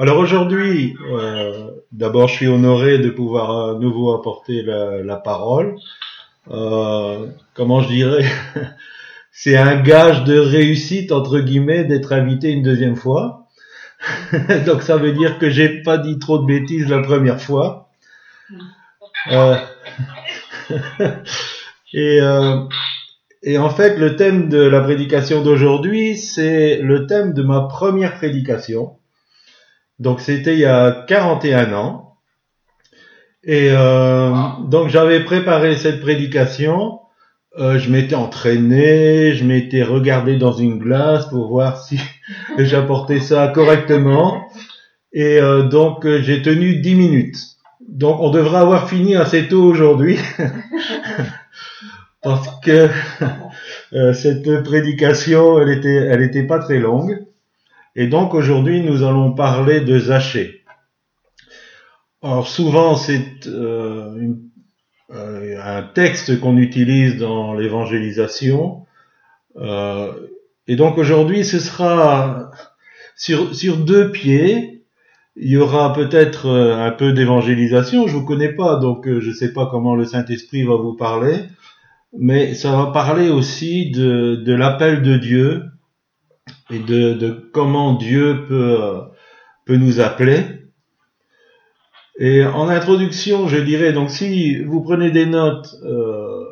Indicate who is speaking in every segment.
Speaker 1: Alors aujourd'hui, euh, d'abord, je suis honoré de pouvoir à nouveau apporter la, parole. Euh, comment je dirais C'est un gage de réussite entre guillemets d'être invité une deuxième fois. Donc ça veut dire que j'ai pas dit trop de bêtises la première fois. Euh, et, euh, et en fait, le thème de la prédication d'aujourd'hui, c'est le thème de ma première prédication. Donc c'était il y a 41 ans. Et euh, donc j'avais préparé cette prédication. Euh, je m'étais entraîné, je m'étais regardé dans une glace pour voir si j'apportais ça correctement. Et euh, donc euh, j'ai tenu 10 minutes. Donc on devrait avoir fini assez tôt aujourd'hui. parce que euh, cette prédication, elle était, elle était pas très longue. Et donc aujourd'hui, nous allons parler de Zachée. Alors souvent, c'est euh, euh, un texte qu'on utilise dans l'évangélisation. Euh, et donc aujourd'hui, ce sera sur, sur deux pieds. Il y aura peut-être un peu d'évangélisation. Je vous connais pas, donc je sais pas comment le Saint-Esprit va vous parler. Mais ça va parler aussi de, de l'appel de Dieu et de, comment Dieu peut, euh, peut nous appeler. Et en introduction, je dirais, donc si vous prenez des notes, euh,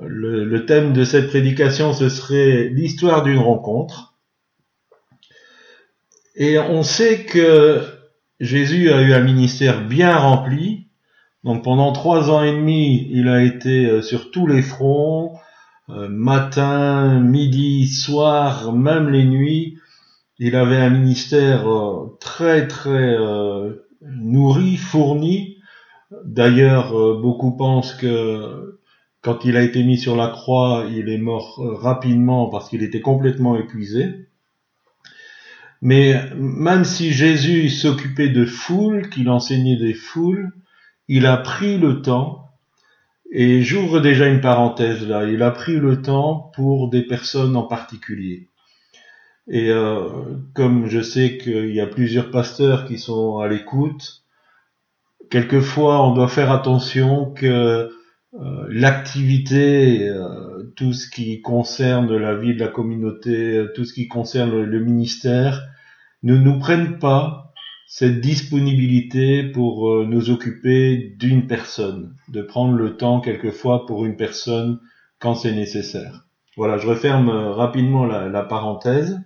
Speaker 1: le, thème de cette prédication, ce serait l'histoire d'une rencontre. Et on sait que Jésus a eu un ministère bien rempli. Donc pendant trois ans et demi, il a été euh, sur tous les fronts, matin, midi, soir, même les nuits. Il avait un ministère euh, très très euh, nourri, fourni. D'ailleurs, euh, beaucoup pensent que quand il a été mis sur la croix, il est mort euh, rapidement parce qu'il était complètement épuisé. Mais même si Jésus s'occupait de foules, qu'il enseignait des foules, il a pris le temps, et j'ouvre déjà une parenthèse là, il a pris le temps pour des personnes en particulier. Et euh, comme je sais qu'il y a plusieurs pasteurs qui sont à l'écoute, quelquefois on doit faire attention que euh, l'activité, euh, tout ce qui concerne la vie de la communauté, euh, tout ce qui concerne le, le ministère, ne nous prenne pas cette disponibilité pour euh, nous occuper d'une personne, de prendre le temps quelquefois pour une personne quand c'est nécessaire. Voilà, je referme euh, rapidement la, parenthèse.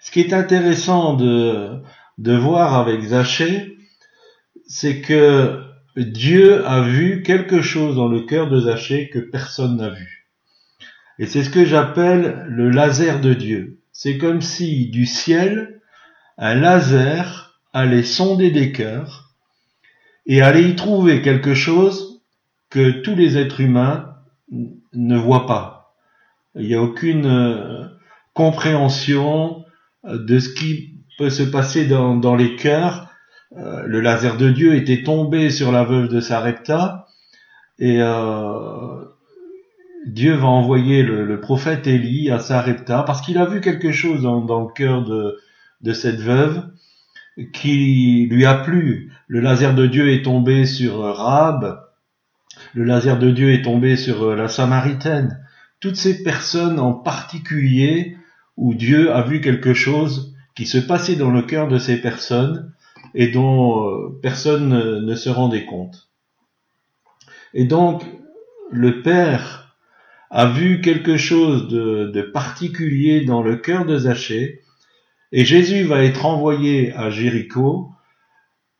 Speaker 1: Ce qui est intéressant de, de voir avec Zachée, c'est que Dieu a vu quelque chose dans le cœur de Zachée que personne n'a vu. Et c'est ce que j'appelle le laser de Dieu. C'est comme si du ciel, un laser allait sonder des cœurs et allait y trouver quelque chose que tous les êtres humains ne voient pas. Il n'y a aucune euh, compréhension de ce qui peut se passer dans, les cœurs. Euh, le laser de Dieu était tombé sur la veuve de Sarepta et euh, Dieu va envoyer le, prophète Élie à Sarepta parce qu'il a vu quelque chose dans le cœur de, de cette veuve qui lui a plu. Le laser de Dieu est tombé sur euh, Rahab, le laser de Dieu est tombé sur euh, la Samaritaine. Toutes ces personnes en particulier où Dieu a vu quelque chose qui se passait dans le cœur de ces personnes et dont euh, personne ne, se rendait compte. Et donc, le Père a vu quelque chose de, de particulier dans le cœur de Zachée, et Jésus va être envoyé à Jéricho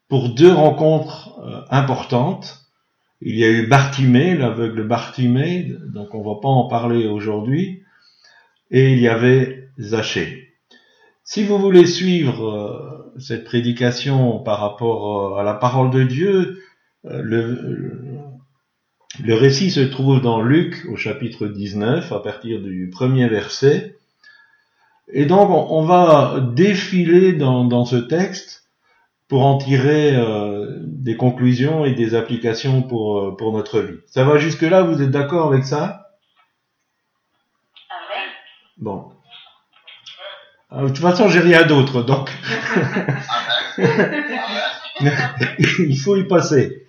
Speaker 1: pour deux rencontres euh, importantes. Il y a eu Bartimée, l'aveugle Bartimée, donc on va pas en parler aujourd'hui, et il y avait Zachée. Si vous voulez suivre euh, cette prédication par rapport euh, à la parole de Dieu, le, le récit se trouve dans Luc au chapitre 19 à partir du premier verset. Et donc on, va défiler dans, dans, ce texte pour en tirer euh, des conclusions et des applications pour, euh, pour notre vie. Ça va jusque-là? Vous êtes d'accord avec ça?
Speaker 2: Amen.
Speaker 1: Bon. Ah, de toute façon, j'ai rien d'autre, donc il faut y passer.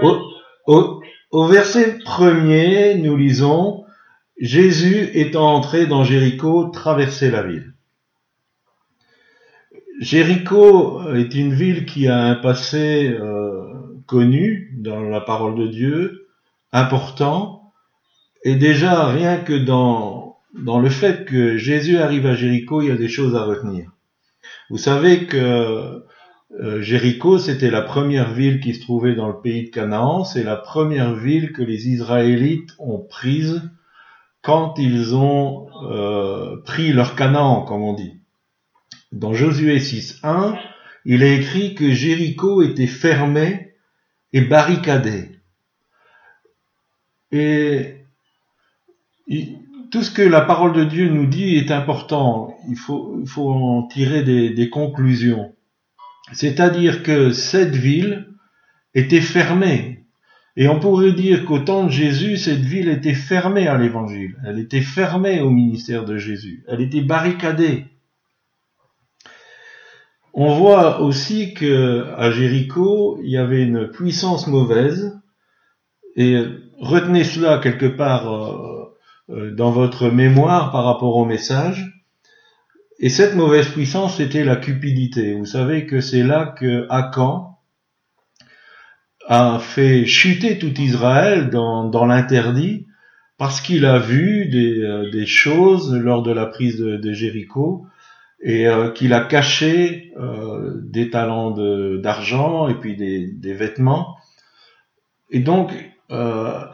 Speaker 1: Au, au- au verset premier, nous lisons Jésus étant entré dans Jéricho, traversait la ville. Jéricho est une ville qui a un passé euh, connu dans la parole de Dieu, important, et déjà rien que dans, dans le fait que Jésus arrive à Jéricho, il y a des choses à retenir. Vous savez que euh, Jéricho, c'était la première ville qui se trouvait dans le pays de Canaan, c'est la première ville que les Israélites ont prise quand ils ont euh, pris leur Canaan, comme on dit. Dans Josué 6.1, il est écrit que Jéricho était fermé et barricadé. Et tout ce que la parole de Dieu nous dit est important. Il faut, en tirer des conclusions. C'est-à-dire que cette ville était fermée. Et on pourrait dire qu'au temps de Jésus, cette ville était fermée à l'évangile. Elle était fermée au ministère de Jésus. Elle était barricadée. On voit aussi que à Jéricho, il y avait une puissance mauvaise. Et retenez cela quelque part euh, euh, dans votre mémoire par rapport au message. Et cette mauvaise puissance, c'était la cupidité. Vous savez que c'est là que Akan a fait chuter tout Israël dans, dans l'interdit parce qu'il a vu des, euh, des choses lors de la prise de, de Jéricho et euh, qu'il a caché euh, des talents de- d'argent et puis des, des vêtements. Et donc, euh,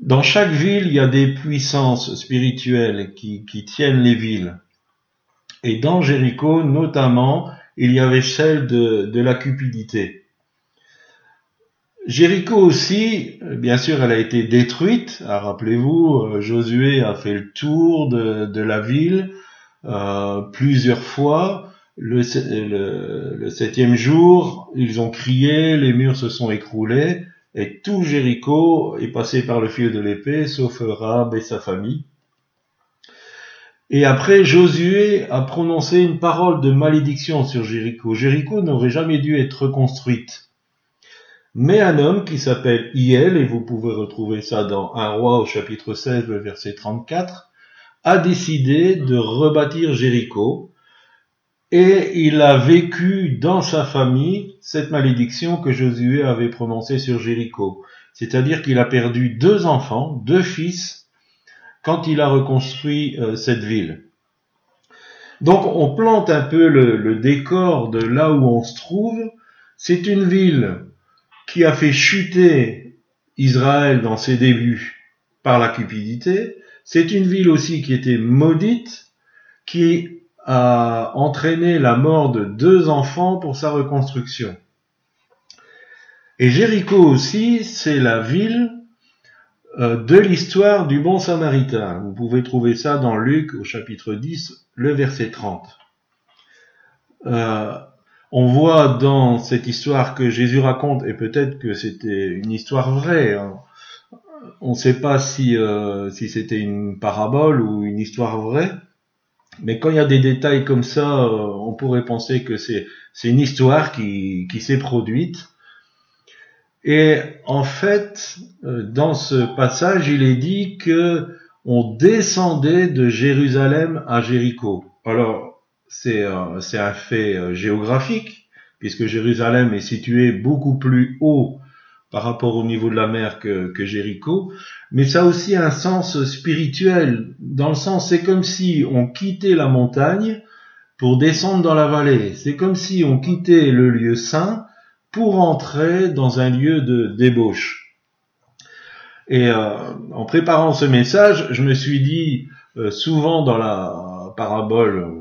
Speaker 1: dans chaque ville, il y a des puissances spirituelles qui, qui tiennent les villes. Et dans Jéricho, notamment, il y avait celle de, de la cupidité. Jéricho aussi, euh, bien sûr, elle a été détruite. Ah, Rappelez-vous, euh, Josué a fait le tour de, la ville euh, plusieurs fois. Le- le septième jour, ils ont crié, les murs se sont écroulés, et tout Jéricho est passé par le fil de l'épée, sauf Rab et sa famille. Et après, Josué a prononcé une parole de malédiction sur Jéricho. Jéricho n'aurait jamais dû être reconstruite. Mais un homme qui s'appelle Iel, et vous pouvez retrouver ça dans Un roi au chapitre 16, le verset 34, a décidé de rebâtir Jéricho, et il a vécu dans sa famille cette malédiction que Josué avait prononcée sur Jéricho. C'est-à-dire qu'il a perdu deux enfants, deux fils, quand il a reconstruit euh, cette ville. Donc on plante un peu le décor de là où on se trouve. C'est une ville qui a fait chuter Israël dans ses débuts par la cupidité. C'est une ville aussi qui était maudite, qui a entraîné la mort de deux enfants pour sa reconstruction. Et Jéricho aussi, c'est la ville euh, de l'histoire du bon samaritain. Vous pouvez trouver ça dans Luc au chapitre 10, le verset 30. Euh, on voit dans cette histoire que Jésus raconte, et peut-être que c'était une histoire vraie, hein. on ne sait pas si, euh, si c'était une parabole ou une histoire vraie, mais quand il y a des détails comme ça, euh, on pourrait penser que c'est c'est une histoire qui, qui s'est produite. Et en fait, euh, dans ce passage, il est dit que on descendait de Jérusalem à Jéricho. Alors, c'est euh, c'est un fait euh, géographique, puisque Jérusalem est situé beaucoup plus haut par rapport au niveau de la mer que, Jéricho, mais ça a aussi un sens spirituel, dans le sens c'est comme si on quittait la montagne pour descendre dans la vallée, c'est comme si on quittait le lieu saint pour entrer dans un lieu de débauche. Et euh, en préparant ce message, je me suis dit, souvent dans la parabole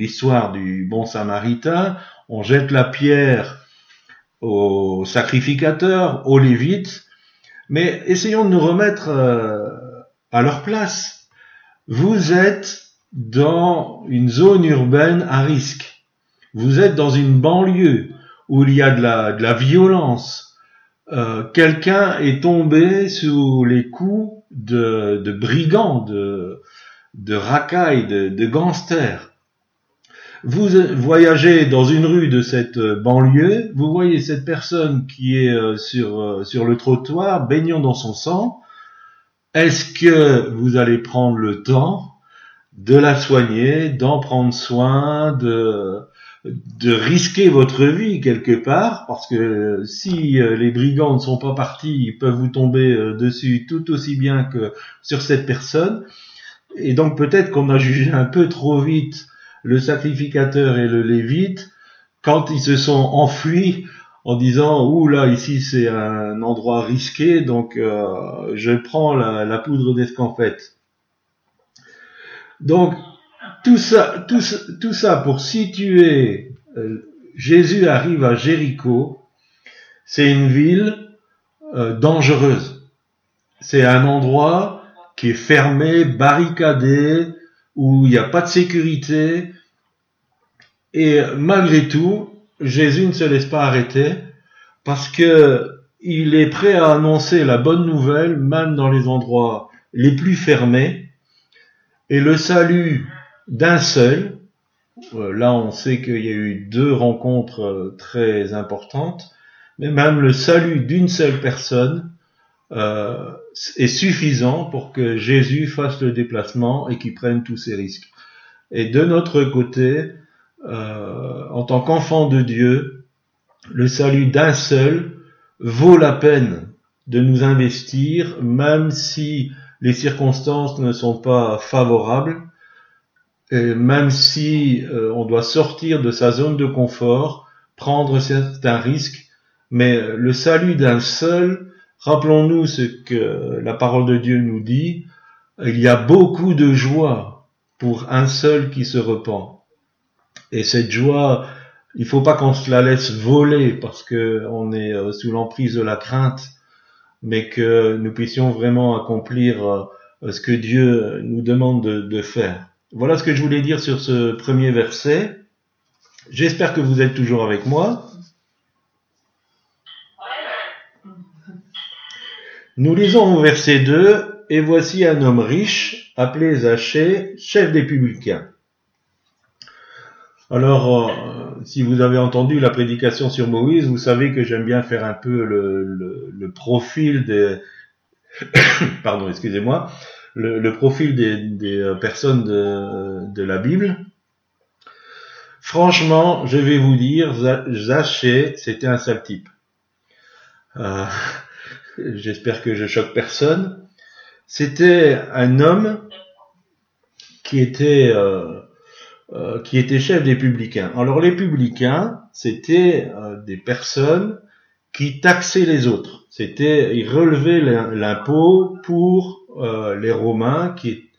Speaker 1: l'histoire du bon samaritain, on jette la pierre aux sacrificateurs, aux lévites, mais essayons de nous remettre euh, à leur place. Vous êtes dans une zone urbaine à risque. Vous êtes dans une banlieue où il y a de la, violence. Euh, Quelqu'un est tombé sous les coups de, brigands, de, racailles, de gangsters. Vous voyagez dans une rue de cette banlieue, vous voyez cette personne qui est euh, sur, euh, sur le trottoir, baignant dans son sang. Est-ce que vous allez prendre le temps de la soigner, d'en prendre soin, de, de risquer votre vie quelque part, parce que si euh, les brigands ne sont pas partis, ils peuvent vous tomber dessus tout aussi bien que sur cette personne. Et donc peut-être qu'on a jugé un peu trop vite le sacrificateur et le lévite quand ils se sont enfuis en disant ouh là ici c'est un endroit risqué donc euh, je prends la, poudre d'escampette. Donc tout ça, tout, tout ça pour situer euh, Jésus arrive à Jéricho, c'est une ville euh, dangereuse. C'est un endroit qui est fermé, barricadé, où il n'y a pas de sécurité. Et malgré tout, Jésus ne se laisse pas arrêter parce que il est prêt à annoncer la bonne nouvelle même dans les endroits les plus fermés. Et le salut d'un seul, euh, là on sait qu'il y a eu deux rencontres euh, très importantes, mais même le salut d'une seule personne euh, est suffisant pour que Jésus fasse le déplacement et qu'il prenne tous ces risques. Et de notre côté, euh, en tant qu'enfant de Dieu, le salut d'un seul vaut la peine de nous investir, même si les circonstances ne sont pas favorables, et même si euh, on doit sortir de sa zone de confort, prendre certains risques, mais le salut d'un seul Rappelons-nous ce que la parole de Dieu nous dit. Il y a beaucoup de joie pour un seul qui se repent. Et cette joie, il faut pas qu'on se la laisse voler parce que on est euh, sous l'emprise de la crainte, mais que nous puissions vraiment accomplir euh, ce que Dieu nous demande de, de faire. Voilà ce que je voulais dire sur ce premier verset. J'espère que vous êtes toujours avec moi. Nous lisons au verset 2, Et voici un homme riche, appelé Zachée, chef des publicains. Alors, euh, si vous avez entendu la prédication sur Moïse, vous savez que j'aime bien faire un peu le, profil des... Pardon, excusez-moi. Le, profil des, euh, personnes de, la Bible. Franchement, je vais vous dire, Zachée, c'était un sale type. Euh, j'espère que je choque personne, c'était un homme qui était euh, euh, qui était chef des publicains. Alors les publicains, c'était euh, des personnes qui taxaient les autres. C'était ils relevaient l'impôt pour les Romains qui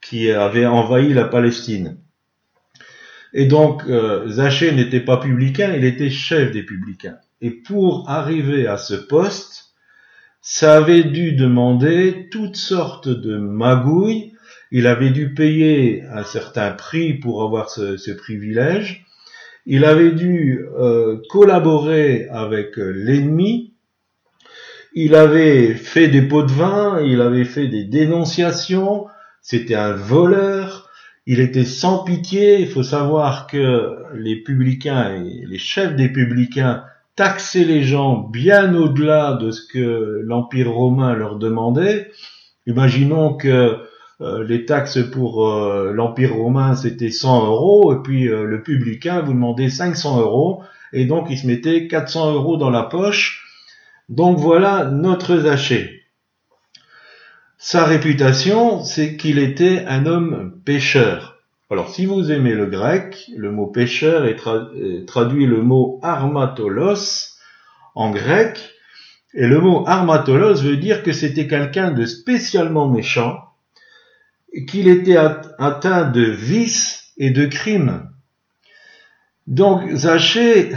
Speaker 1: qui avaient envahi la Palestine. Et donc Zachée n'était pas publicain, il était chef des publicains. Et pour arriver à ce poste, ça avait dû demander toutes sortes de magouilles, il avait dû payer un certain prix pour avoir ce, privilège, il avait dû euh, collaborer avec l'ennemi, il avait fait des pots de vin, il avait fait des dénonciations, c'était un voleur, il était sans pitié, il faut savoir que les publicains et les chefs des publicains taxer les gens bien au-delà de ce que l'Empire romain leur demandait. Imaginons que euh, les taxes pour euh, l'Empire romain c'était 100 euros et puis euh, le publicain vous demandait 500 euros et donc il se mettait 400 euros dans la poche. Donc voilà notre Zaché. Sa réputation, c'est qu'il était un homme pêcheur. Alors, si vous aimez le grec, le mot pêcheur est, traduit le mot armatolos en grec, et le mot armatolos veut dire que c'était quelqu'un de spécialement méchant, qu'il était atteint de vices et de crimes. Donc, Zachée,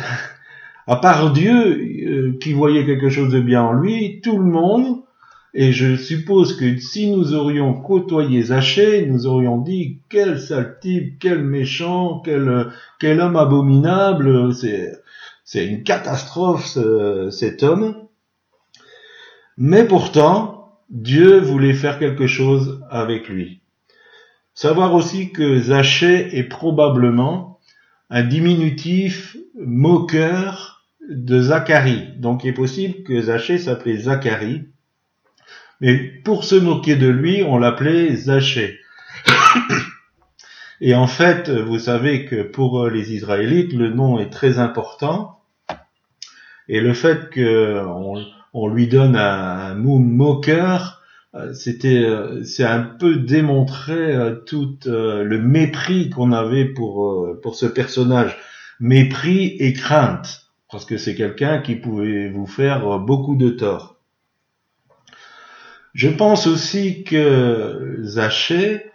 Speaker 1: à part Dieu, euh, qui voyait quelque chose de bien en lui, tout le monde et je suppose que si nous aurions côtoyé Zachée, nous aurions dit quel sale type, quel méchant, quel, homme abominable, c'est, une catastrophe cet homme. Mais pourtant, Dieu voulait faire quelque chose avec lui. Savoir aussi que Zachée est probablement un diminutif moqueur de Zacharie. Donc il est possible que Zachée s'appelait Zacharie. Mais pour se moquer de lui, on l'appelait Zachée. Et en fait, vous savez que pour les Israélites, le nom est très important. Et le fait qu'on on lui donne un, mot moqueur, euh, c'était, euh, c'est un peu démontrer euh, tout le mépris qu'on avait pour ce personnage, mépris et crainte, parce que c'est quelqu'un qui pouvait vous faire beaucoup de tort. Je pense aussi que Zachée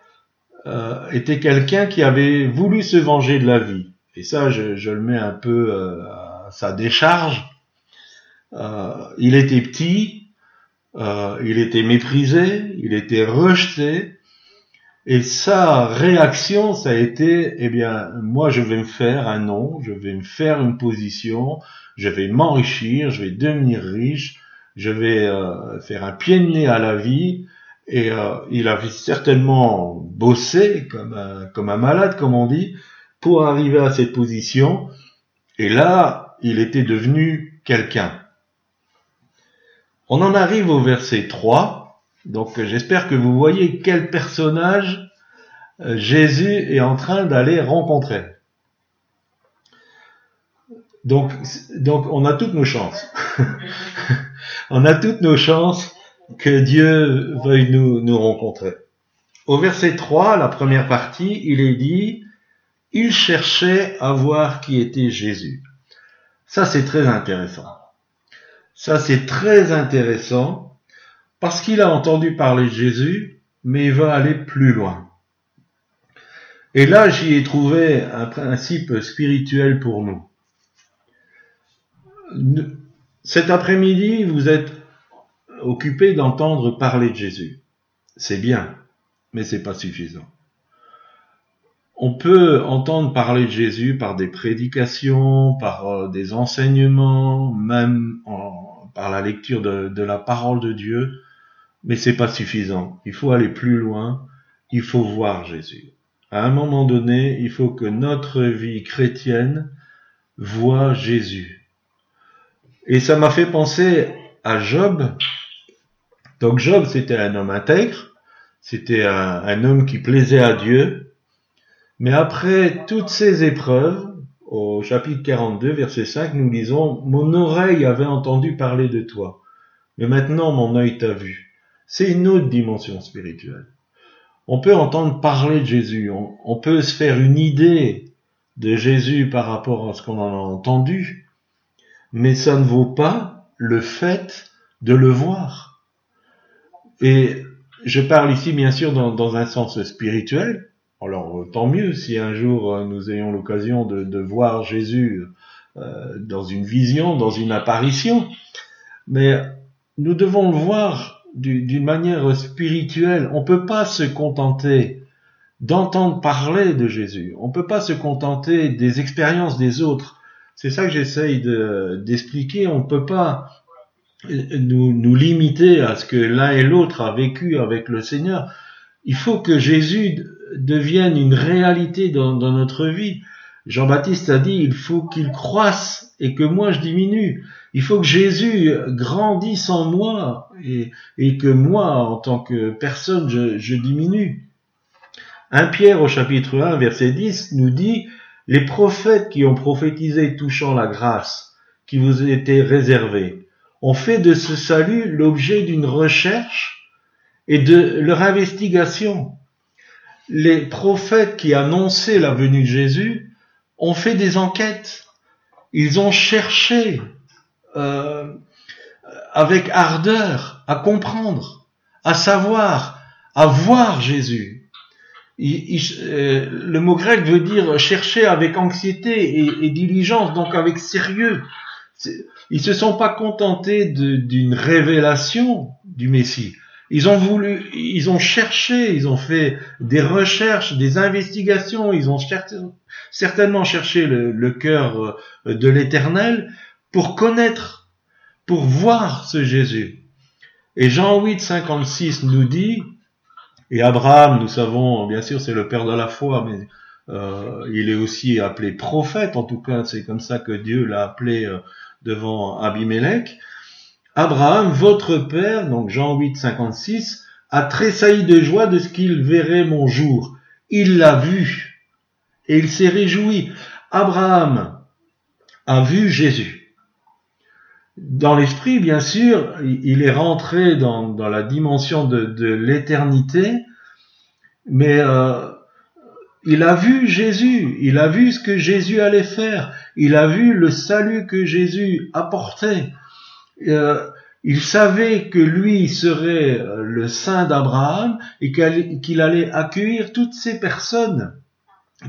Speaker 1: euh, était quelqu'un qui avait voulu se venger de la vie. Et ça, je, je le mets un peu euh, à sa décharge. Euh, il était petit, euh, il était méprisé, il était rejeté. Et sa réaction, ça a été, eh bien, moi, je vais me faire un nom, je vais me faire une position, je vais m'enrichir, je vais devenir riche, je vais euh, faire un pied de nez à la vie, et euh, il avait certainement bossé comme un, comme un malade, comme on dit, pour arriver à cette position. Et là, il était devenu quelqu'un. On en arrive au verset 3. Donc j'espère que vous voyez quel personnage euh, Jésus est en train d'aller rencontrer. Donc, donc on a toutes nos chances. on a toutes nos chances que Dieu veuille nous, rencontrer. Au verset 3, la première partie, il est dit, il cherchait à voir qui était Jésus. Ça, c'est très intéressant. Ça, c'est très intéressant parce qu'il a entendu parler de Jésus, mais il veut aller plus loin. Et là, j'y ai trouvé un principe spirituel pour nous. Cet après-midi, vous êtes occupé d'entendre parler de Jésus. C'est bien, mais c'est pas suffisant. On peut entendre parler de Jésus par des prédications, par euh, des enseignements, même par la lecture de, la parole de Dieu, mais c'est pas suffisant. Il faut aller plus loin. Il faut voir Jésus. À un moment donné, il faut que notre vie chrétienne voit Jésus. Et ça m'a fait penser à Job, donc Job, c'était un homme intègre, c'était un, homme qui plaisait à Dieu, mais après toutes ces épreuves, au chapitre 42, verset 5, nous lisons, Mon oreille avait entendu parler de toi, mais maintenant mon œil t'a vu. C'est une autre dimension spirituelle. On peut entendre parler de Jésus, on, on peut se faire une idée de Jésus par rapport à ce qu'on en a entendu, mais ça ne vaut pas le fait de le voir. Et je parle ici bien sûr dans, un sens spirituel. Alors tant mieux si un jour euh, nous ayons l'occasion de, voir Jésus euh, dans une vision, dans une apparition. Mais nous devons le voir d'une manière spirituelle. On peut pas se contenter d'entendre parler de Jésus. On peut pas se contenter des expériences des autres. C'est ça que j'essaye d'expliquer. On peut pas nous, nous limiter à ce que l'un et l'autre a vécu avec le Seigneur. Il faut que Jésus devienne une réalité dans, notre vie. Jean-Baptiste a dit, il faut qu'il croisse et que moi je diminue. Il faut que Jésus grandisse en moi et, et que moi, en tant que personne, je, je diminue. Un Pierre au chapitre 1, verset 10 nous dit, les prophètes qui ont prophétisé touchant la grâce qui vous était réservée, ont fait de ce salut l'objet d'une recherche et de leur investigation. Les prophètes qui annonçaient la venue de Jésus ont fait des enquêtes. Ils ont cherché euh, avec ardeur à comprendre, à savoir, à voir Jésus. Euh, le mot grec veut dire chercher avec anxiété et, diligence, donc avec sérieux. Ils se sont pas contentés d'une révélation du Messie. Ils ont voulu, ils ont cherché, ils ont fait des recherches, des investigations, ils ont certainement cherché le, le cœur euh, de l'Éternel pour connaître, pour voir ce Jésus. Et Jean 8, 56 nous dit, Et Abraham, nous savons, bien sûr, c'est le père de la foi, mais euh, il est aussi appelé prophète, en tout cas, c'est comme ça que Dieu l'a appelé euh, devant Abimelech. Abraham, votre père, donc Jean 8, 56, a tressailli de joie de ce qu'il verrait mon jour. Il l'a vu et il s'est réjoui. Abraham a vu Jésus. Dans l'esprit, bien sûr, il est rentré dans, la dimension de, l'éternité, mais euh, il a vu Jésus, il a vu ce que Jésus allait faire, il a vu le salut que Jésus apportait. Euh, il savait que lui serait euh, le saint d'Abraham et qu'il allait accueillir toutes ces personnes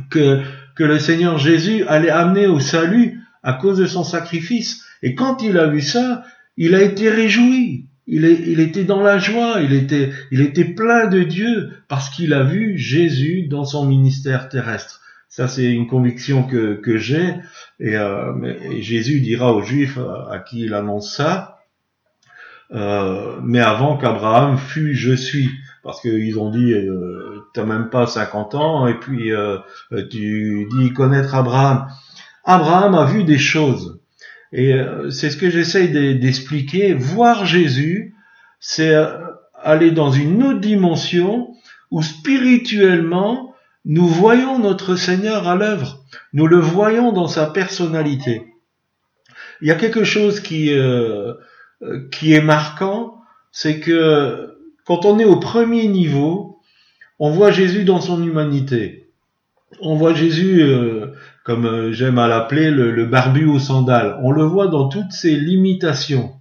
Speaker 1: que le Seigneur Jésus allait amener au salut à cause de son sacrifice. Et quand il a vu ça, il a été réjoui. Il, est, il était dans la joie, il était, il était plein de Dieu parce qu'il a vu Jésus dans son ministère terrestre. Ça, c'est une conviction que, que j'ai. Et, euh, Jésus dira aux Juifs à qui il annonce ça, euh, mais avant qu'Abraham fût je suis parce qu'ils ont dit euh, t'as même pas 50 ans et puis euh, tu dis connaître Abraham Abraham a vu des choses et euh, c'est ce que j'essaye d'expliquer. Voir Jésus c'est aller dans une autre dimension où spirituellement nous voyons notre Seigneur à l'œuvre. Nous le voyons dans sa personnalité. Il y a quelque chose qui euh, euh, qui est marquant, c'est que quand on est au premier niveau, on voit Jésus dans son humanité. On voit Jésus, euh, comme euh, j'aime à l'appeler, le, barbu aux sandales. On le voit dans toutes ses limitations.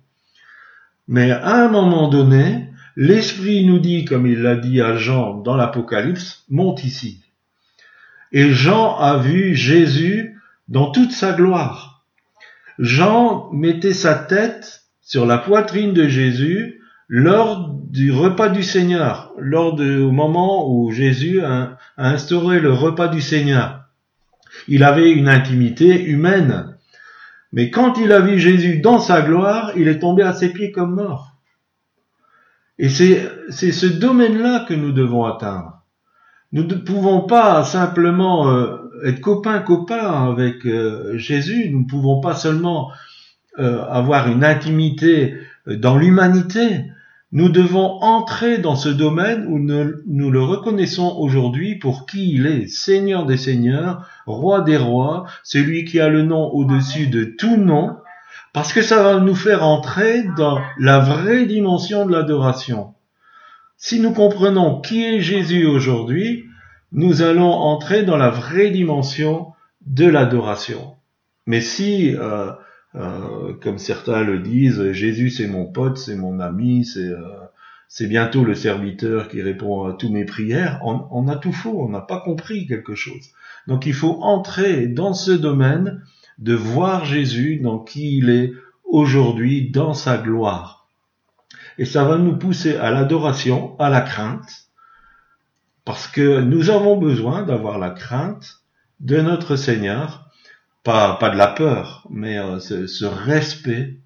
Speaker 1: Mais à un moment donné, l'Esprit nous dit, comme il l'a dit à Jean dans l'Apocalypse, monte ici. Et Jean a vu Jésus dans toute sa gloire. Jean mettait sa tête sur la poitrine de Jésus lors du repas du Seigneur, lors du moment où Jésus a, instauré le repas du Seigneur. Il avait une intimité humaine. Mais quand il a vu Jésus dans sa gloire, il est tombé à ses pieds comme mort. Et c'est ce domaine-là que nous devons atteindre. Nous ne pouvons pas simplement euh, être copains-copains avec euh, Jésus, nous ne pouvons pas seulement euh, avoir une intimité dans l'humanité, nous devons entrer dans ce domaine où nous, le reconnaissons aujourd'hui pour qui il est, Seigneur des Seigneurs, Roi des Rois, celui qui a le nom au-dessus de tout nom, parce que ça va nous faire entrer dans la vraie dimension de l'adoration. Si nous comprenons qui est Jésus aujourd'hui, nous allons entrer dans la vraie dimension de l'adoration. Mais si euh, euh, comme certains le disent, Jésus c'est mon pote, c'est mon ami, c'est euh, bientôt le serviteur qui répond à toutes mes prières. On, on a tout faux, on n'a pas compris quelque chose. Donc il faut entrer dans ce domaine de voir Jésus dans qui il est aujourd'hui, dans sa gloire. Et ça va nous pousser à l'adoration, à la crainte, parce que nous avons besoin d'avoir la crainte de notre Seigneur pas, pas de la peur, mais euh, ce, respect.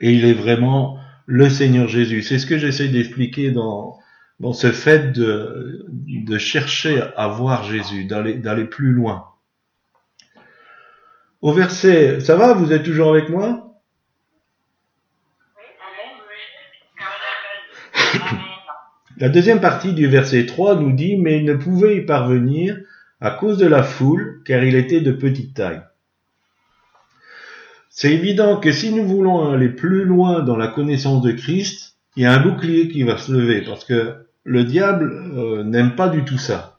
Speaker 1: Et il est vraiment le Seigneur Jésus. C'est ce que j'essaie d'expliquer dans, dans ce fait de, de chercher à voir Jésus, d'aller, d'aller plus loin. Au verset, ça va, vous êtes toujours avec moi? La deuxième partie du verset 3 nous dit, mais il ne pouvait y parvenir à cause de la foule, car il était de petite taille. C'est évident que si nous voulons aller plus loin dans la connaissance de Christ, il y a un bouclier qui va se lever, parce que le diable euh, n'aime pas du tout ça.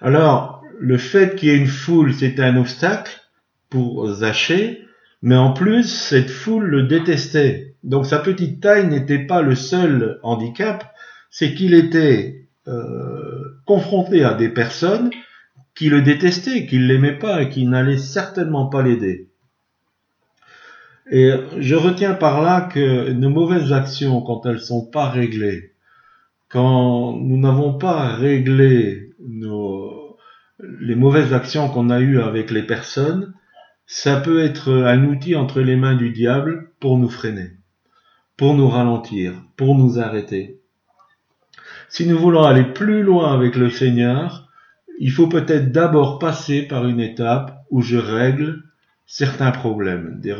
Speaker 1: Alors, le fait qu'il y ait une foule, c'est un obstacle pour Zachée, mais en plus, cette foule le détestait. Donc sa petite taille n'était pas le seul handicap, c'est qu'il était euh, confronté à des personnes qui le détestaient, qui ne l'aimaient pas et qui n'allaient certainement pas l'aider. Et je retiens par là que nos mauvaises actions, quand elles sont pas réglées, quand nous n'avons pas réglé les mauvaises actions qu'on a eues avec les personnes, ça peut être un outil entre les mains du diable pour nous freiner, pour nous ralentir, pour nous arrêter. Si nous voulons aller plus loin avec le Seigneur, il faut peut-être d'abord passer par une étape où je règle certains problèmes, des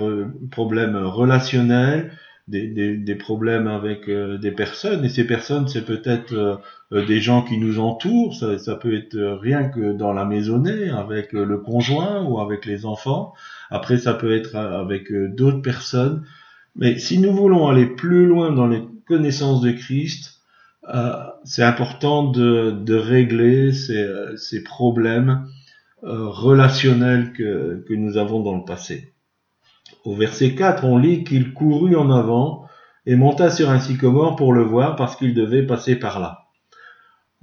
Speaker 1: problèmes relationnels, des, problèmes avec euh, des personnes, et ces personnes, c'est peut-être euh, euh, des gens qui nous entourent, ça, peut être rien que dans la maisonnée, avec le conjoint ou avec les enfants, après ça peut être avec d'autres personnes, mais si nous voulons aller plus loin dans les connaissances de Christ, c'est important de, de régler ces, ces problèmes euh, relationnels que, que nous avons dans le passé. Au verset 4, on lit qu'il courut en avant et monta sur un sycomore pour le voir parce qu'il devait passer par là.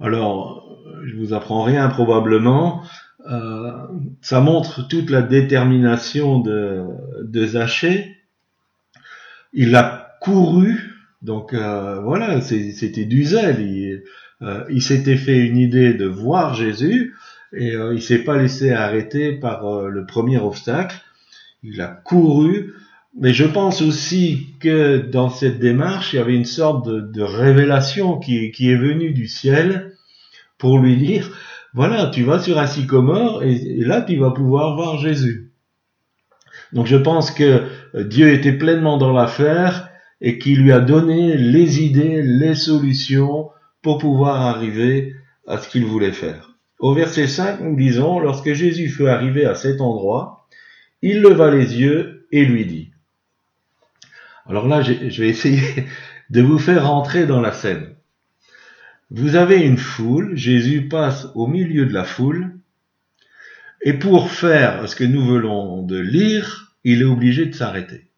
Speaker 1: Alors, je vous apprends rien probablement. Euh, ça montre toute la détermination de, de Zachée. Il a couru, donc euh, voilà, c'était du zèle. Il, euh, il s'était fait une idée de voir Jésus et euh, il s'est pas laissé arrêter par euh, le premier obstacle il a couru, mais je pense aussi que dans cette démarche, il y avait une sorte de, révélation qui, qui, est venue du ciel pour lui dire, voilà, tu vas sur un sycomore et, et là tu vas pouvoir voir Jésus. Donc je pense que Dieu était pleinement dans l'affaire et qu'il lui a donné les idées, les solutions pour pouvoir arriver à ce qu'il voulait faire. Au verset 5, nous disons, lorsque Jésus fut arrivé à cet endroit, il leva les yeux et lui dit. Alors là, je vais essayer de vous faire rentrer dans la scène. Vous avez une foule, Jésus passe au milieu de la foule, et pour faire ce que nous voulons de lire, il est obligé de s'arrêter.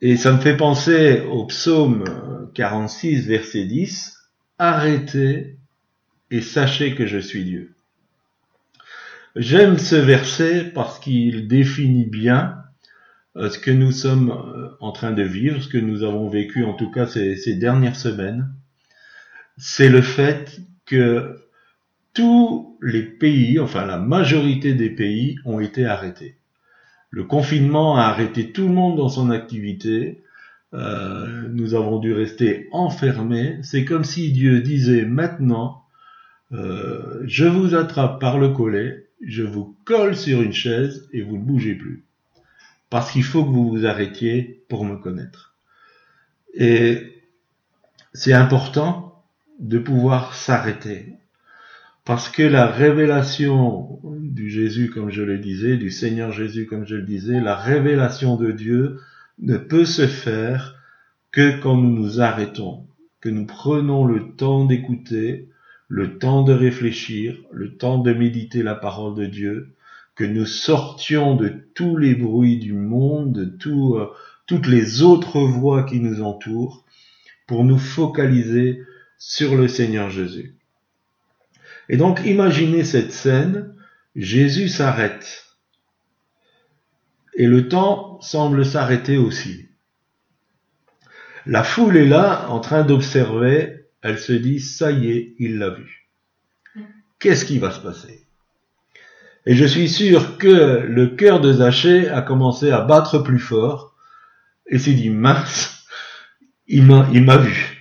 Speaker 1: Et ça me fait penser au psaume 46, verset 10, Arrêtez et sachez que je suis Dieu. J'aime ce verset parce qu'il définit bien euh, ce que nous sommes euh, en train de vivre, ce que nous avons vécu en tout cas ces, dernières semaines. C'est le fait que tous les pays, enfin la majorité des pays ont été arrêtés. Le confinement a arrêté tout le monde dans son activité. Euh, nous avons dû rester enfermés. C'est comme si Dieu disait maintenant, je vous attrape par le collet je vous colle sur une chaise et vous ne bougez plus. Parce qu'il faut que vous vous arrêtiez pour me connaître. Et c'est important de pouvoir s'arrêter. Parce que la révélation du Jésus, comme je le disais, du Seigneur Jésus, comme je le disais, la révélation de Dieu ne peut se faire que quand nous nous arrêtons, que nous prenons le temps d'écouter, le temps de réfléchir, le temps de méditer la parole de Dieu, que nous sortions de tous les bruits du monde, de euh, toutes les autres voix qui nous entourent, pour nous focaliser sur le Seigneur Jésus. Et donc imaginez cette scène, Jésus s'arrête. Et le temps semble s'arrêter aussi. La foule est là en train d'observer elle se dit, ça y est, il l'a vu. Qu'est-ce qui va se passer? Et je suis sûr que le cœur de Zachée a commencé à battre plus fort et s'est dit, mince, il m'a vu.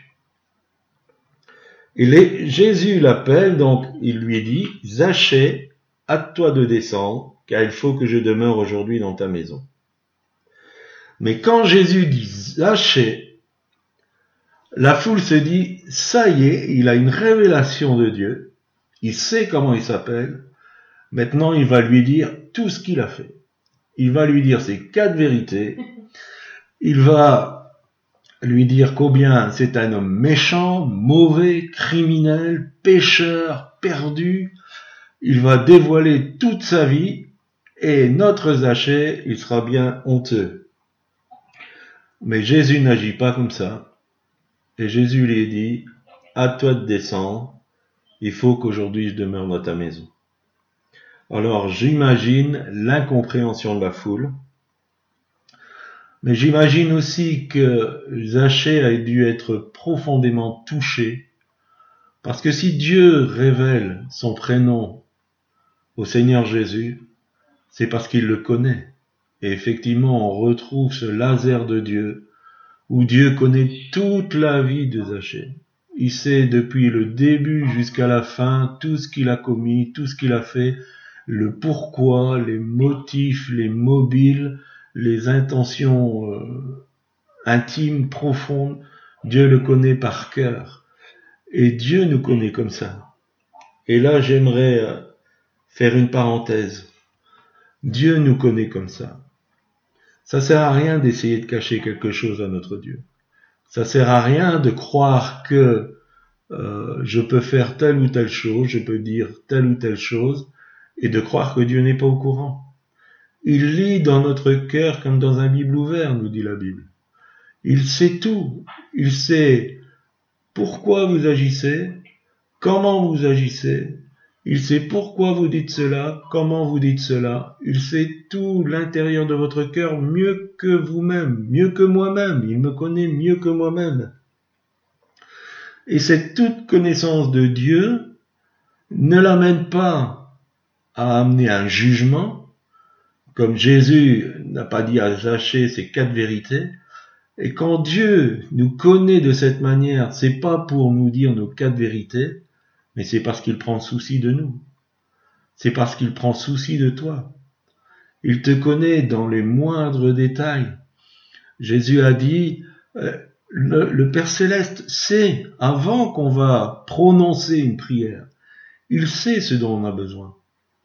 Speaker 1: Et Jésus l'appelle, donc il lui dit, Zachée, hâte-toi de descendre, car il faut que je demeure aujourd'hui dans ta maison. Mais quand Jésus dit Zachée, la foule se dit, ça y est, il a une révélation de Dieu, il sait comment il s'appelle, maintenant il va lui dire tout ce qu'il a fait. Il va lui dire ses quatre vérités, il va lui dire combien c'est un homme méchant, mauvais, criminel, pécheur, perdu, il va dévoiler toute sa vie, et notre Zachée, il sera bien honteux. Mais Jésus n'agit pas comme ça. Et Jésus lui dit, à toi de descendre, il faut qu'aujourd'hui je demeure dans ta maison. Alors j'imagine l'incompréhension de la foule, mais j'imagine aussi que Zachée a dû être profondément touché, parce que si Dieu révèle son prénom au Seigneur Jésus, c'est parce qu'il le connaît. Et effectivement, on retrouve ce laser de Dieu où Dieu connaît toute la vie de Zachée. Il sait depuis le début jusqu'à la fin tout ce qu'il a commis, tout ce qu'il a fait, le pourquoi, les motifs, les mobiles, les intentions euh, intimes, profondes. Dieu le connaît par cœur. Et Dieu nous connaît comme ça. Et là, j'aimerais euh, faire une parenthèse. Dieu nous connaît comme ça. Ça sert à rien d'essayer de cacher quelque chose à notre Dieu. Ça sert à rien de croire que euh, je peux faire telle ou telle chose, je peux dire telle ou telle chose, et de croire que Dieu n'est pas au courant. Il lit dans notre cœur comme dans un Bible ouvert, nous dit la Bible. Il sait tout. Il sait pourquoi vous agissez, comment vous agissez. Il sait pourquoi vous dites cela, comment vous dites cela. Il sait tout l'intérieur de votre cœur mieux que vous-même, mieux que moi-même. Il me connaît mieux que moi-même. Et cette toute connaissance de Dieu ne l'amène pas à amener un jugement, comme Jésus n'a pas dit à Zachée ces quatre vérités, et quand Dieu nous connaît de cette manière, c'est pas pour nous dire nos quatre vérités, mais c'est parce qu'il prend souci de nous. C'est parce qu'il prend souci de toi. Il te connaît dans les moindres détails. Jésus a dit, euh, le, le, Père céleste sait, avant qu'on va prononcer une prière, il sait ce dont on a besoin.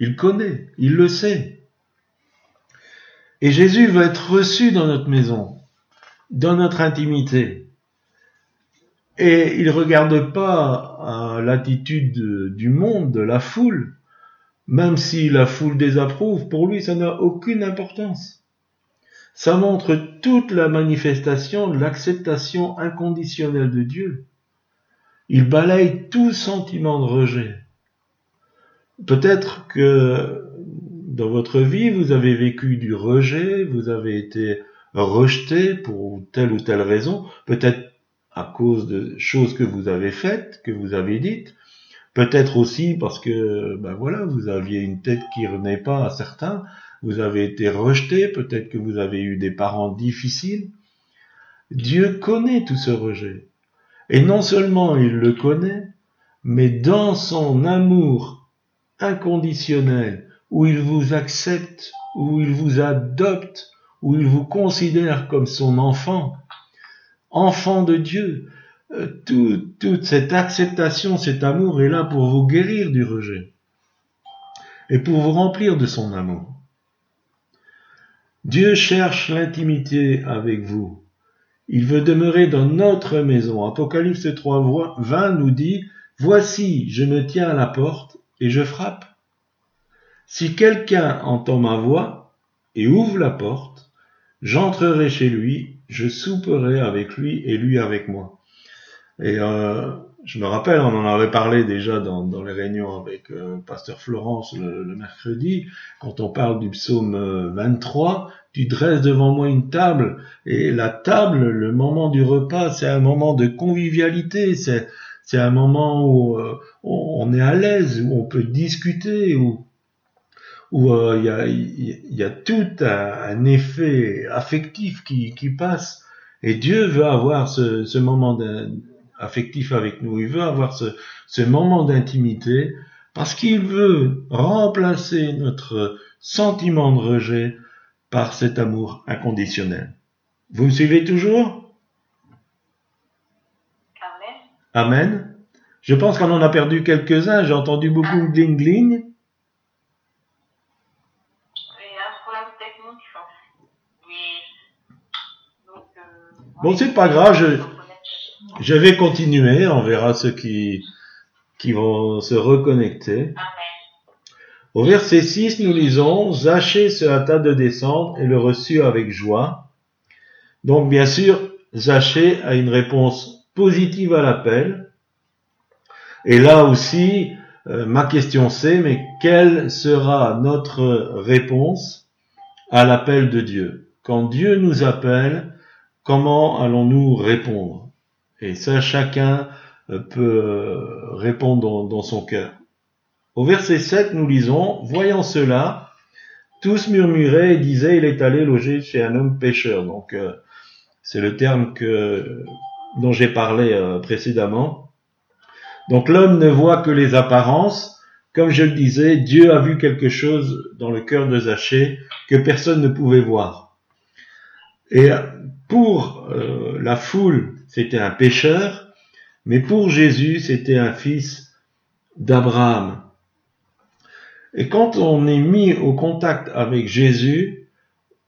Speaker 1: Il connaît, il le sait. Et Jésus va être reçu dans notre maison dans notre intimité. Et il ne regarde pas l'attitude du monde, de la foule, même si la foule désapprouve, pour lui ça n'a aucune importance. Ça montre toute la manifestation l'acceptation inconditionnelle de Dieu. Il balaye tout sentiment de rejet. Peut-être que dans votre vie, vous avez vécu du rejet, vous avez été rejeté pour telle ou telle raison, peut-être à cause de choses que vous avez faites, que vous avez dites, peut-être aussi parce que, ben voilà, vous aviez une tête qui revenait pas à certains, vous avez été rejeté, peut-être que vous avez eu des parents difficiles. Dieu connaît tout ce rejet. Et non seulement il le connaît, mais dans son amour inconditionnel, où il vous accepte, où il vous adopte, où il vous considère comme son enfant, enfant de Dieu, euh, toute cette acceptation, cet amour est là pour vous guérir du rejet et pour vous remplir de son amour. Dieu cherche l'intimité avec vous. Il veut demeurer dans notre maison. Apocalypse 3, 20 nous dit, Voici, je me tiens à la porte et je frappe. Si quelqu'un entend ma voix et ouvre la porte, J'entrerai chez lui, je souperai avec lui et lui avec moi. Et euh, je me rappelle, on en avait parlé déjà dans, les réunions avec euh, Pasteur Florence le, mercredi, quand on parle du psaume 23, euh, tu dresses devant moi une table, et la table, le moment du repas, c'est un moment de convivialité, c'est un moment où euh, on est à l'aise, où on peut discuter, où où euh, il y, a, y, a, tout un, effet affectif qui, qui, passe. Et Dieu veut avoir ce, ce moment affectif avec nous. Il veut avoir ce, ce moment d'intimité parce qu'il veut remplacer notre sentiment de rejet par cet amour inconditionnel. Vous me suivez toujours? Amen. Amen. Je pense qu'on en a perdu quelques-uns. J'ai entendu beaucoup de gling-gling. Bon, c'est pas grave, je, je vais continuer, on verra ceux qui, qui vont se reconnecter. Au verset 6, nous lisons, Zachée se hâta de descendre et le reçut avec joie. Donc, bien sûr, Zachée a une réponse positive à l'appel. Et là aussi, euh, ma question c'est, mais quelle sera notre réponse à l'appel de Dieu? Quand Dieu nous appelle, comment allons-nous répondre? Et ça, chacun euh, peut euh, répondre dans, son cœur. Au verset 7, nous lisons, Voyant cela, tous murmuraient et disaient, il est allé loger chez un homme pécheur. Donc, euh, C'est le terme que, dont j'ai parlé précédemment. Donc l'homme ne voit que les apparences. Comme je le disais, Dieu a vu quelque chose dans le cœur de Zachée que personne ne pouvait voir. Et pour euh, la foule, c'était un pécheur, mais pour Jésus, c'était un fils d'Abraham. Et quand on est mis au contact avec Jésus,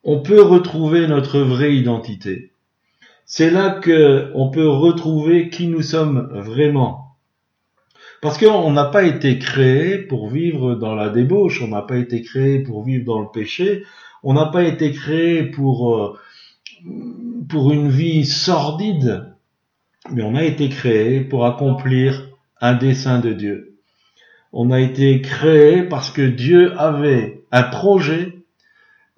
Speaker 1: on peut retrouver notre vraie identité. C'est là que on peut retrouver qui nous sommes vraiment. Parce qu'on n'a pas été créé pour vivre dans la débauche, on n'a pas été créé pour vivre dans le péché, on n'a pas été créé pour euh, pour une vie sordide, mais on a été créé pour accomplir un dessein de Dieu. On a été créé parce que Dieu avait un projet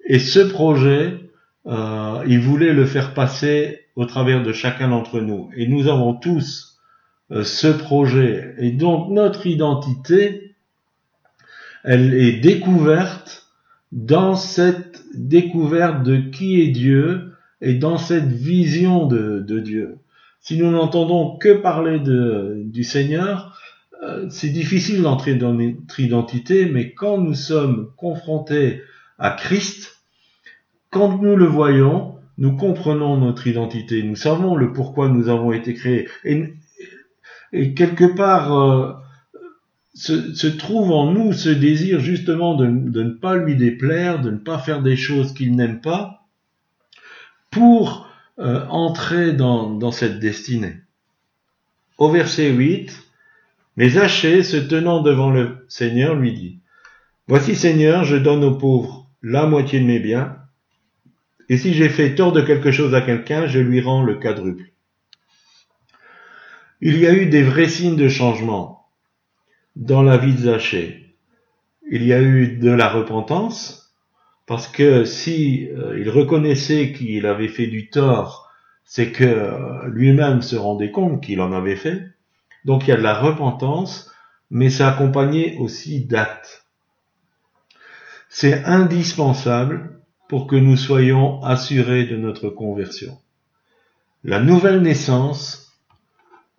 Speaker 1: et ce projet, euh, il voulait le faire passer au travers de chacun d'entre nous. Et nous avons tous euh, ce projet. Et donc notre identité, elle est découverte dans cette découverte de qui est Dieu et dans cette vision de, Dieu. Si nous n'entendons que parler de, du Seigneur, euh, c'est difficile d'entrer dans notre identité, mais quand nous sommes confrontés à Christ, quand nous le voyons, nous comprenons notre identité, nous savons le pourquoi nous avons été créés. Et, et quelque part, euh, se, se, trouve en nous ce désir justement de, de, ne pas lui déplaire, de ne pas faire des choses qu'il n'aime pas, pour euh, entrer dans, cette destinée. Au verset 8, mais Zachée, se tenant devant le Seigneur, lui dit, Voici Seigneur, je donne aux pauvres la moitié de mes biens, et si j'ai fait tort de quelque chose à quelqu'un, je lui rends le quadruple. Il y a eu des vrais signes de changement dans la vie de Zachée. Il y a eu de la repentance, parce que si euh, il reconnaissait qu'il avait fait du tort, c'est que euh, lui-même se rendait compte qu'il en avait fait. Donc il y a de la repentance, mais c'est accompagné aussi d'actes. C'est indispensable pour que nous soyons assurés de notre conversion. La nouvelle naissance,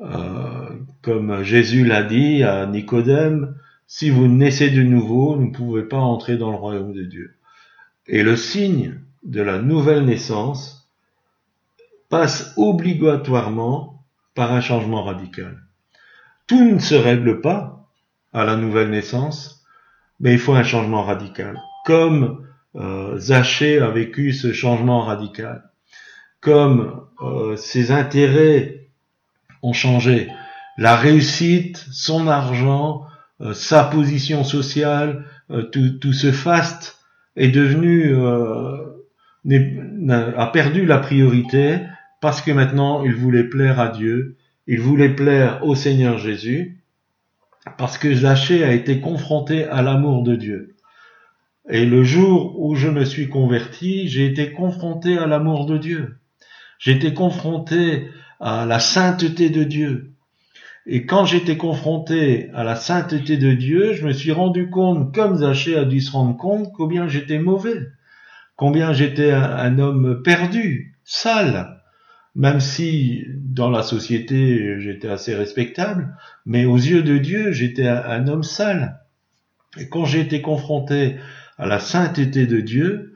Speaker 1: euh, comme Jésus l'a dit à Nicodème, si vous naissez de nouveau, vous ne pouvez pas entrer dans le royaume de Dieu. Et le signe de la nouvelle naissance passe obligatoirement par un changement radical. Tout ne se règle pas à la nouvelle naissance, mais il faut un changement radical. Comme euh, a vécu ce changement radical, comme euh, ses intérêts ont changé, la réussite, son argent, euh, sa position sociale, euh, tout, tout ce faste est devenu euh, a perdu la priorité parce que maintenant il voulait plaire à Dieu, il voulait plaire au Seigneur Jésus, parce que Zachée a été confronté à l'amour de Dieu. Et le jour où je me suis converti, j'ai été confronté à l'amour de Dieu. J'ai été confronté à la sainteté de Dieu. Et quand j'étais confronté à la sainteté de Dieu, je me suis rendu compte, comme Zachée a dû se rendre compte, combien j'étais mauvais, combien j'étais un, homme perdu, sale, même si dans la société j'étais assez respectable, mais aux yeux de Dieu j'étais un, homme sale. Et quand j'ai été confronté à la sainteté de Dieu,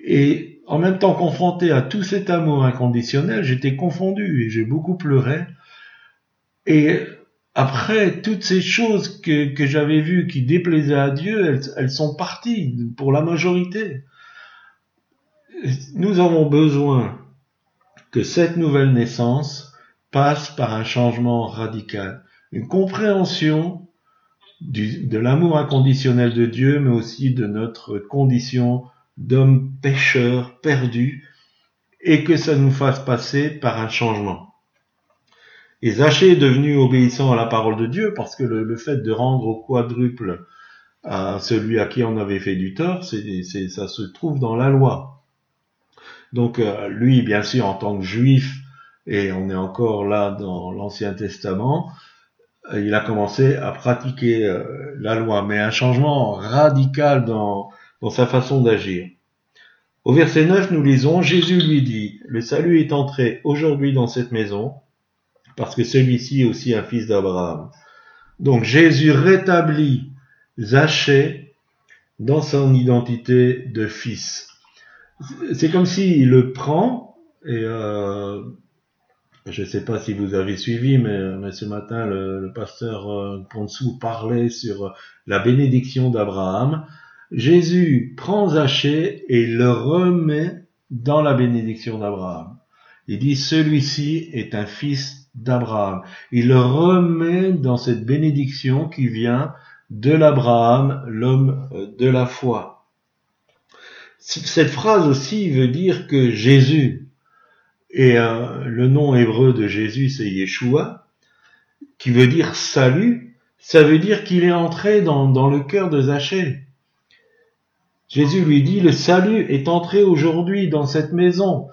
Speaker 1: et en même temps confronté à tout cet amour inconditionnel, j'étais confondu et j'ai beaucoup pleuré et après, toutes ces choses que, j'avais vues qui déplaisaient à Dieu, elles, sont parties pour la majorité. Nous avons besoin que cette nouvelle naissance passe par un changement radical, une compréhension de l'amour inconditionnel de Dieu, mais aussi de notre condition d'homme pécheur perdu, et que ça nous fasse passer par un changement. Et Zachée est devenu obéissant à la parole de Dieu parce que le, fait de rendre au quadruple à celui à qui on avait fait du tort, c'est, ça se trouve dans la loi. Donc euh, lui, bien sûr, en tant que juif, et on est encore là dans l'Ancien Testament, euh, il a commencé à pratiquer euh, la loi, mais un changement radical dans, dans sa façon d'agir. Au verset 9, nous lisons, Jésus lui dit, le salut est entré aujourd'hui dans cette maison, parce que celui-ci est aussi un fils d'Abraham. Donc Jésus rétablit Zachée dans son identité de fils. C'est comme s'il le prend, et euh, je ne sais pas si vous avez suivi, mais, ce matin, le, pasteur euh, Ponsou parlait sur la bénédiction d'Abraham. Jésus prend Zachée et le remet dans la bénédiction d'Abraham. Il dit, celui-ci est un fils d'Abraham. Il le remet dans cette bénédiction qui vient de l'Abraham, l'homme de la foi. Cette phrase aussi veut dire que Jésus, et euh, le nom hébreu de Jésus c'est Yeshua, qui veut dire salut, ça veut dire qu'il est entré dans, dans le cœur de Zachée. Jésus lui dit, le salut est entré aujourd'hui dans cette maison.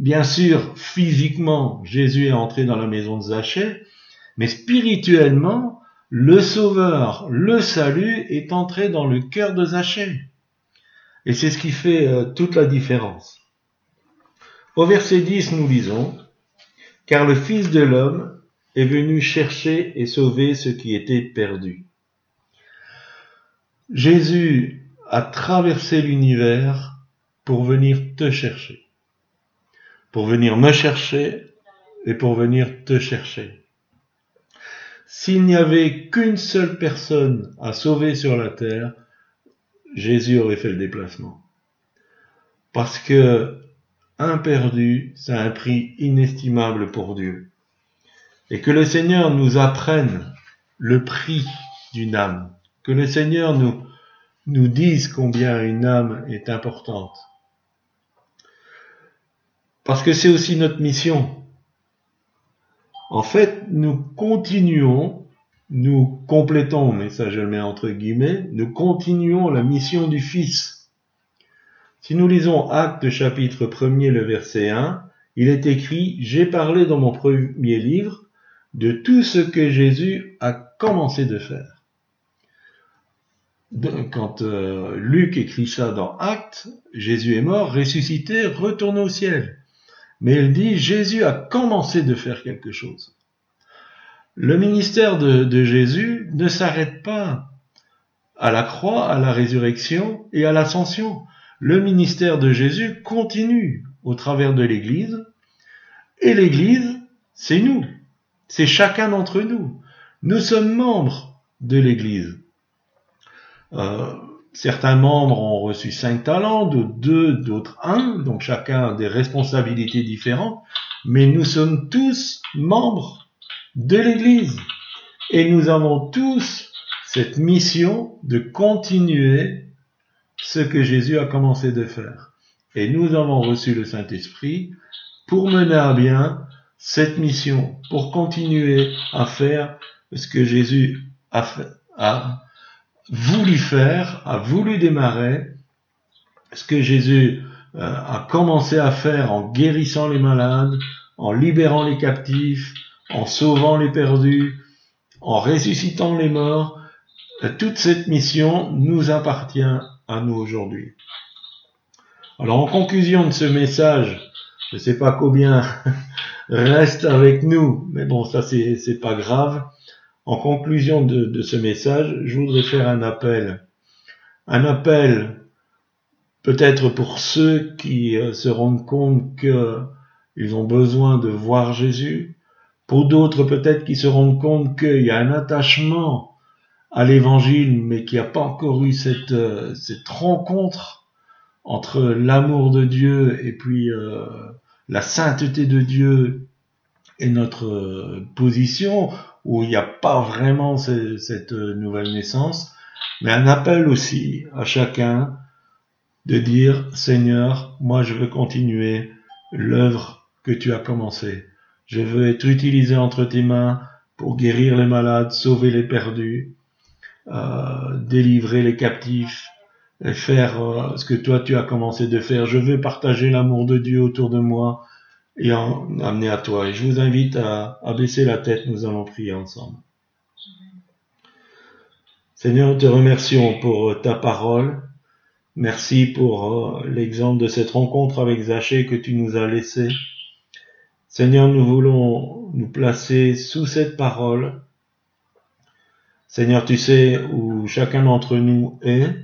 Speaker 1: Bien sûr, physiquement, Jésus est entré dans la maison de Zachée, mais spirituellement, le Sauveur, le salut est entré dans le cœur de Zachée. Et c'est ce qui fait euh, toute la différence. Au verset 10, nous lisons, Car le Fils de l'homme est venu chercher et sauver ce qui était perdu. Jésus a traversé l'univers pour venir te chercher, pour venir me chercher et pour venir te chercher. S'il n'y avait qu'une seule personne à sauver sur la terre, Jésus aurait fait le déplacement. Parce que un perdu, c'est un prix inestimable pour Dieu. Et que le Seigneur nous apprenne le prix d'une âme. Que le Seigneur nous, nous dise combien une âme est importante. Parce que c'est aussi notre mission. En fait, nous continuons, nous complétons, mais ça je le mets entre guillemets, nous continuons la mission du Fils. Si nous lisons Actes chapitre 1er le verset 1, il est écrit, J'ai parlé dans mon premier livre de tout ce que Jésus a commencé de faire. Quand euh, Luc écrit ça dans Actes, Jésus est mort, ressuscité, retourné au ciel. Mais il dit, Jésus a commencé de faire quelque chose. Le ministère de, de Jésus ne s'arrête pas à la croix, à la résurrection et à l'ascension. Le ministère de Jésus continue au travers de l'Église. Et l'Église, c'est nous. C'est chacun d'entre nous. Nous sommes membres de l'Église. Euh, certains membres ont reçu cinq talents, d'autres deux, d'autres un, donc chacun a des responsabilités différentes, mais nous sommes tous membres de l'Église. Et nous avons tous cette mission de continuer ce que Jésus a commencé de faire. Et nous avons reçu le Saint-Esprit pour mener à bien cette mission, pour continuer à faire ce que Jésus a, fait, a voulu faire, a voulu démarrer, ce que Jésus euh, a commencé à faire en guérissant les malades, en libérant les captifs, en sauvant les perdus, en ressuscitant les morts, euh, toute cette mission nous appartient à nous aujourd'hui. Alors en conclusion de ce message, je ne sais pas combien reste avec nous, mais bon ça c'est pas grave. En conclusion de, ce message, je voudrais faire un appel. Un appel peut-être pour ceux qui euh, se rendent compte qu'ils ont besoin de voir Jésus, pour d'autres peut-être qui se rendent compte qu'il y a un attachement à l'évangile, mais qui n'y a pas encore eu cette, euh, cette rencontre entre l'amour de Dieu et puis euh, la sainteté de Dieu et notre position, où il n'y a pas vraiment cette nouvelle naissance, mais un appel aussi à chacun de dire Seigneur, moi je veux continuer l'œuvre que tu as commencée. Je veux être utilisé entre tes mains pour guérir les malades, sauver les perdus, euh, délivrer les captifs, faire euh, ce que toi tu as commencé de faire. Je veux partager l'amour de Dieu autour de moi et en amener à toi. Et je vous invite à, baisser la tête, nous allons prier ensemble. Seigneur, te remercions pour ta parole Merci pour euh, l'exemple de cette rencontre avec Zachée que tu nous as laissé. Seigneur, nous voulons nous placer sous cette parole. Seigneur, tu sais où chacun d'entre nous est.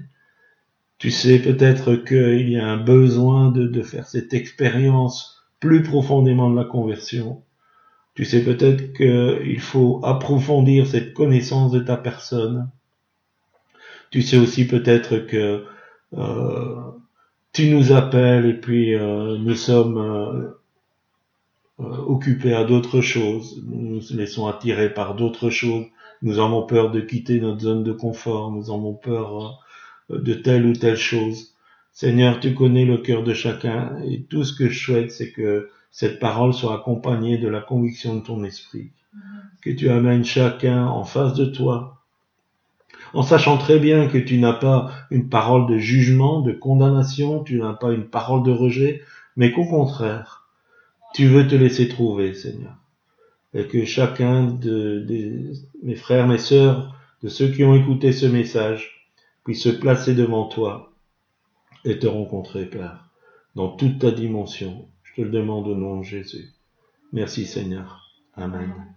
Speaker 1: Tu sais peut-être qu'il y a un besoin de, de faire cette expérience plus profondément de la conversion. Tu sais peut-être qu'il faut approfondir cette connaissance de ta personne. Tu sais aussi peut-être que euh, tu nous appelles et puis euh, nous sommes euh, occupés à d'autres choses, nous nous laissons attirer par d'autres choses, nous avons peur de quitter notre zone de confort, nous avons peur de telle ou telle chose. Seigneur, tu connais le cœur de chacun et tout ce que je souhaite, c'est que cette parole soit accompagnée de la conviction de ton esprit, que tu amènes chacun en face de toi en sachant très bien que tu n'as pas une parole de jugement, de condamnation, tu n'as pas une parole de rejet, mais qu'au contraire, tu veux te laisser trouver, Seigneur. Et que chacun de, mes frères, mes sœurs, de ceux qui ont écouté ce message, puisse se placer devant toi et te rencontrer, Père, dans toute ta dimension. Je te le demande au nom de Jésus. Merci, Seigneur. Amen.